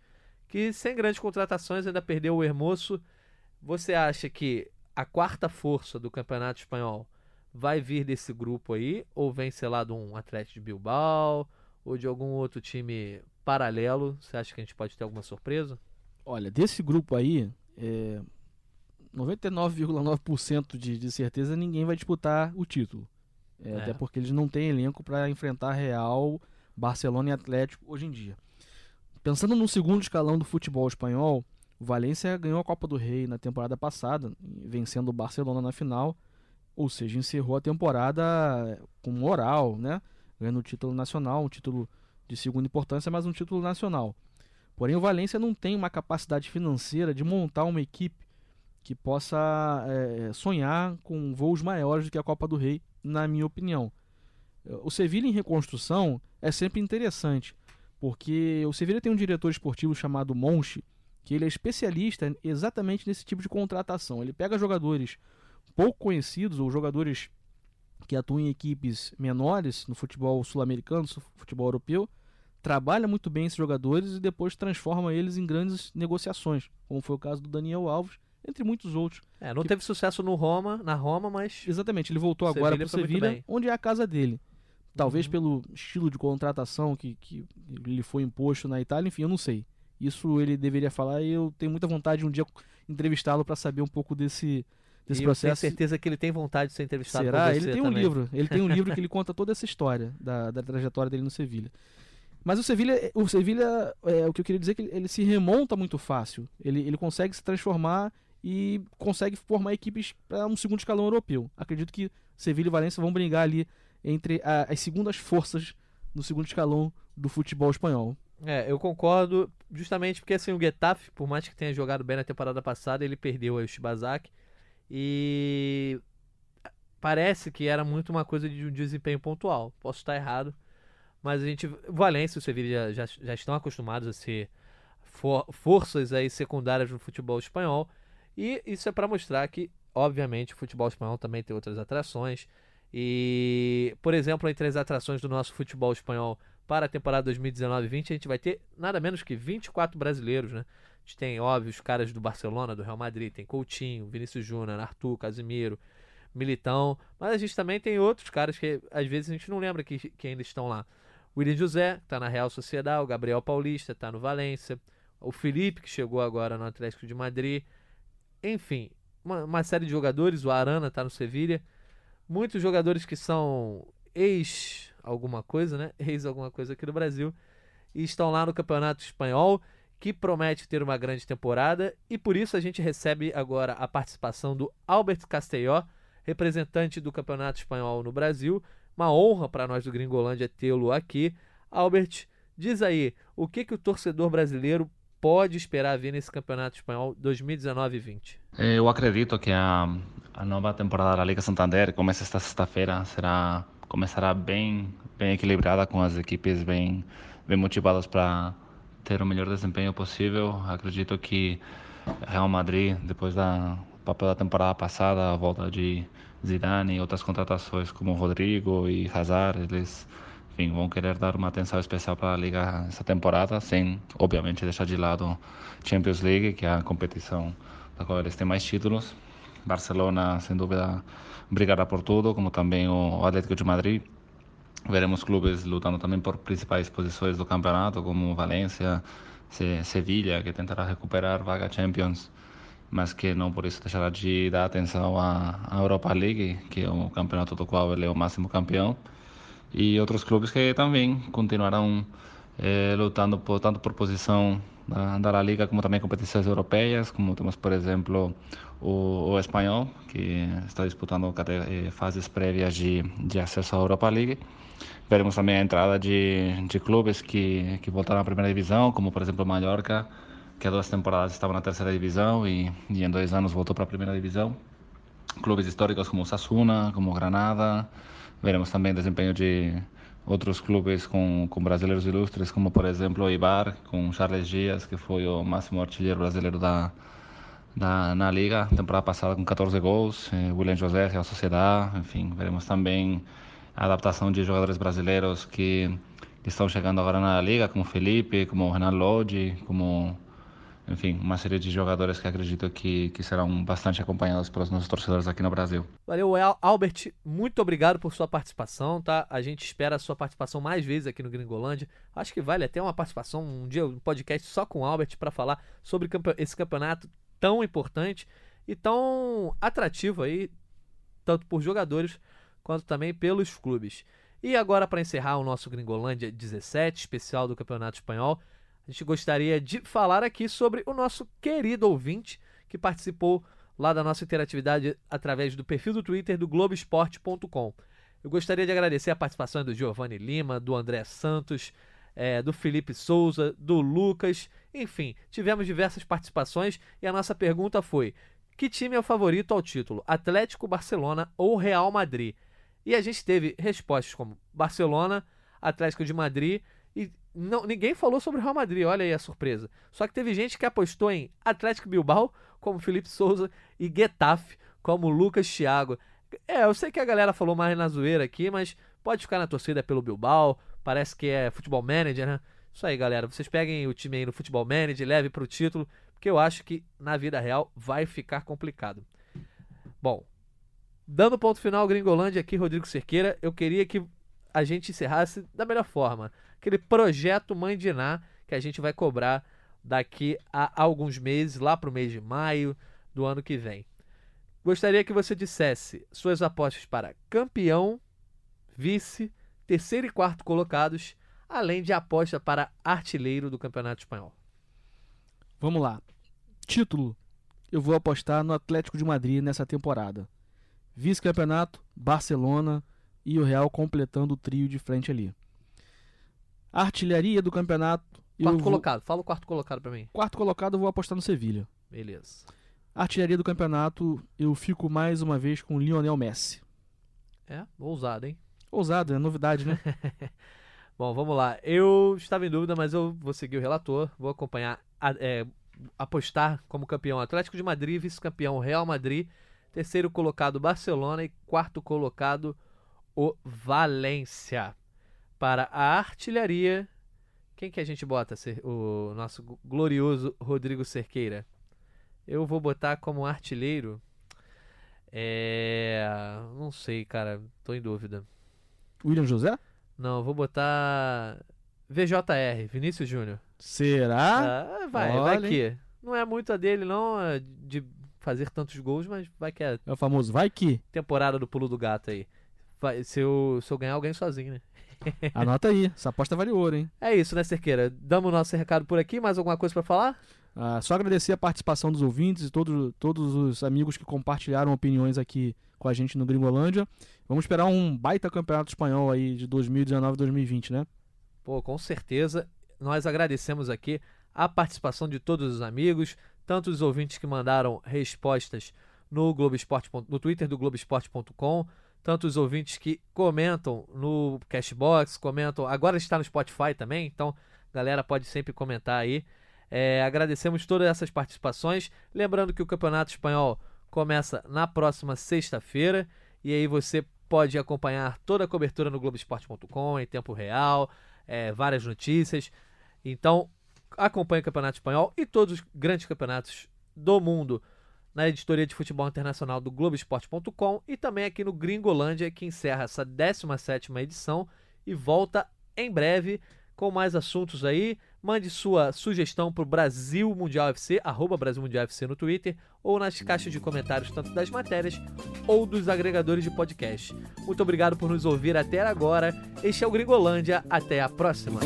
que sem grandes contratações ainda perdeu o Hermoso. Você acha que a quarta força do Campeonato Espanhol vai vir desse grupo aí, ou vem, sei lá, de um Atlético de Bilbao, ou de algum outro time paralelo? Você acha que a gente pode ter alguma surpresa? Olha, desse grupo aí, é, 99,9% de, de certeza ninguém vai disputar o título. É, é. Até porque eles não têm elenco para enfrentar Real, Barcelona e Atlético hoje em dia. Pensando no segundo escalão do futebol espanhol, o Valência ganhou a Copa do Rei na temporada passada, vencendo o Barcelona na final ou seja, encerrou a temporada com moral, né? Ganhando o título nacional, um título de segunda importância, mas um título nacional. Porém, o Valência não tem uma capacidade financeira de montar uma equipe que possa é, sonhar com voos maiores do que a Copa do Rei, na minha opinião. O Sevilha em reconstrução é sempre interessante, porque o Sevilha tem um diretor esportivo chamado Monchi, que ele é especialista exatamente nesse tipo de contratação. Ele pega jogadores pouco conhecidos ou jogadores que atuam em equipes menores no futebol sul-americano, no futebol europeu, trabalha muito bem esses jogadores e depois transforma eles em grandes negociações, como foi o caso do Daniel Alves, entre muitos outros. É, não que... teve sucesso no Roma, na Roma, mas exatamente, ele voltou agora para o Sevilha, onde é a casa dele. Talvez uhum. pelo estilo de contratação que, que lhe foi imposto na Itália, enfim, eu não sei. Isso ele deveria falar e eu tenho muita vontade de um dia entrevistá-lo para saber um pouco desse desse e processo. Eu tenho certeza que ele tem vontade de ser entrevistado Será? ele tem um livro. Ele tem um livro que ele conta toda essa história da, da trajetória dele no Sevilha. Mas o Sevilha, o Sevilha, é, o que eu queria dizer é que ele, ele se remonta muito fácil. Ele, ele consegue se transformar e consegue formar equipes para um segundo escalão europeu. Acredito que Sevilha e Valência vão brigar ali entre a, as segundas forças no segundo escalão do futebol espanhol. É, eu concordo, justamente porque assim, o Getafe, por mais que tenha jogado bem na temporada passada, ele perdeu o Shibazaki. E parece que era muito uma coisa de um desempenho pontual. Posso estar errado, mas a gente, Valência e o Sevilla já, já, já estão acostumados a ser for, forças aí secundárias no futebol espanhol. E isso é para mostrar que, obviamente, o futebol espanhol também tem outras atrações. E, por exemplo, entre as atrações do nosso futebol espanhol para a temporada 2019-20, a gente vai ter nada menos que 24 brasileiros, né? Gente tem, óbvio, os caras do Barcelona, do Real Madrid, tem Coutinho, Vinícius Júnior, Arthur, Casimiro, Militão, mas a gente também tem outros caras que às vezes a gente não lembra que, que ainda estão lá. O William José, que está na Real Sociedade, o Gabriel Paulista, está no Valência, o Felipe, que chegou agora no Atlético de Madrid. Enfim, uma, uma série de jogadores, o Arana está no Sevilha. Muitos jogadores que são ex alguma coisa, né? Ex alguma coisa aqui do Brasil. E estão lá no Campeonato Espanhol que promete ter uma grande temporada e por isso a gente recebe agora a participação do Albert Castelló, representante do Campeonato Espanhol no Brasil. Uma honra para nós do Gringolândia tê-lo aqui. Albert, diz aí, o que, que o torcedor brasileiro pode esperar ver nesse Campeonato Espanhol 2019-20? Eu acredito que a, a nova temporada da Liga Santander começa esta sexta-feira, será começará bem bem equilibrada com as equipes bem bem motivadas para ter o melhor desempenho possível. Acredito que Real Madrid, depois da papel da temporada passada, a volta de Zidane e outras contratações como Rodrigo e Hazard, eles enfim, vão querer dar uma atenção especial para a liga essa temporada, sem obviamente deixar de lado Champions League, que é a competição da qual eles têm mais títulos. Barcelona, sem dúvida, brigará por tudo, como também o Atlético de Madrid. Veremos clubes lutando também por principais posições do campeonato, como Valência, Sevilha, que tentará recuperar vaga Champions, mas que não por isso deixará de dar atenção à Europa League, que é o campeonato do qual ele é o máximo campeão, e outros clubes que também continuarão eh, lutando por, tanto por posição da, da Liga como também competições europeias, como temos, por exemplo, o, o Espanhol, que está disputando eh, fases prévias de, de acesso à Europa League. Veremos também a entrada de, de clubes que, que voltaram à primeira divisão, como por exemplo o Mallorca, que há duas temporadas estava na terceira divisão e, e em dois anos voltou para a primeira divisão. Clubes históricos como o Sasuna, como o Granada. Veremos também desempenho de outros clubes com, com brasileiros ilustres, como por exemplo o Ibar, com Charles Dias, que foi o máximo artilheiro brasileiro da, da, na Liga, temporada passada com 14 gols, eh, William José, Real Sociedade, enfim, veremos também a adaptação de jogadores brasileiros que estão chegando agora na Liga, como Felipe, como Renan Lodi, como enfim, uma série de jogadores que acredito que, que serão bastante acompanhados pelos nossos torcedores aqui no Brasil. Valeu, Albert, muito obrigado por sua participação, tá? A gente espera a sua participação mais vezes aqui no Gringolândia. Acho que vale até uma participação, um dia, um podcast só com o Albert para falar sobre esse campeonato tão importante e tão atrativo aí, tanto por jogadores quanto também pelos clubes. E agora, para encerrar o nosso Gringolândia 17, especial do Campeonato Espanhol, a gente gostaria de falar aqui sobre o nosso querido ouvinte que participou lá da nossa interatividade através do perfil do Twitter do Globoesporte.com. Eu gostaria de agradecer a participação do Giovanni Lima, do André Santos, é, do Felipe Souza, do Lucas, enfim, tivemos diversas participações e a nossa pergunta foi: que time é o favorito ao título, Atlético, Barcelona ou Real Madrid? E a gente teve respostas como Barcelona, Atlético de Madrid e não, ninguém falou sobre o Real Madrid, olha aí a surpresa. Só que teve gente que apostou em Atlético Bilbao, como Felipe Souza, e Getafe, como Lucas Thiago. É, eu sei que a galera falou mais na zoeira aqui, mas pode ficar na torcida pelo Bilbao, parece que é futebol manager, né? Isso aí, galera. Vocês peguem o time aí no futebol manager, leve para o título, porque eu acho que na vida real vai ficar complicado. Bom, dando ponto final, Gringolândia aqui, Rodrigo Cerqueira, eu queria que a gente encerrasse da melhor forma. Aquele projeto Mãe de Ná que a gente vai cobrar daqui a alguns meses, lá para o mês de maio do ano que vem. Gostaria que você dissesse suas apostas para campeão, vice, terceiro e quarto colocados, além de aposta para artilheiro do Campeonato Espanhol. Vamos lá. Título: eu vou apostar no Atlético de Madrid nessa temporada. Vice-campeonato: Barcelona e o Real completando o trio de frente ali. artilharia do campeonato. Quarto vou... colocado, fala o quarto colocado para mim. Quarto colocado eu vou apostar no Sevilha. Beleza. artilharia do campeonato, eu fico mais uma vez com Lionel Messi. É, ousado, hein? Ousado, é novidade, né? Bom, vamos lá. Eu estava em dúvida, mas eu vou seguir o relator, vou acompanhar, é, apostar como campeão Atlético de Madrid, vice-campeão Real Madrid, terceiro colocado Barcelona e quarto colocado o Valência. Para a artilharia, quem que a gente bota? O nosso glorioso Rodrigo Cerqueira. Eu vou botar como artilheiro. É. Não sei, cara. Tô em dúvida. William José? Não, vou botar. VJR, Vinícius Júnior. Será? Ah, vai, Olha, vai que. Não é muito a dele, não, é de fazer tantos gols, mas vai que é. É o famoso vai que. Temporada do pulo do gato aí. Vai, se, eu, se eu ganhar, eu ganho sozinho, né? Anota aí, essa aposta vale ouro, hein? É isso, né, Cerqueira? Damos nosso recado por aqui. Mais alguma coisa para falar? Ah, só agradecer a participação dos ouvintes e todos, todos os amigos que compartilharam opiniões aqui com a gente no Gringolândia. Vamos esperar um baita campeonato espanhol aí de 2019-2020, né? Pô, com certeza. Nós agradecemos aqui a participação de todos os amigos, tanto os ouvintes que mandaram respostas no, Globo Esporte, no Twitter do Globoesporte.com, tanto os ouvintes que comentam no Cashbox, comentam. Agora está no Spotify também, então galera pode sempre comentar aí. É, agradecemos todas essas participações. Lembrando que o Campeonato Espanhol começa na próxima sexta-feira e aí você pode acompanhar toda a cobertura no Globoesporte.com em tempo real, é, várias notícias. Então acompanhe o Campeonato Espanhol e todos os grandes campeonatos do mundo na editoria de futebol internacional do Globoesporte.com e também aqui no Gringolândia, que encerra essa 17 edição e volta em breve com mais assuntos aí. Mande sua sugestão para o Brasil Mundial FC, arroba Brasil Mundial FC no Twitter, ou nas caixas de comentários, tanto das matérias ou dos agregadores de podcast. Muito obrigado por nos ouvir até agora. Este é o Gringolândia. Até a próxima.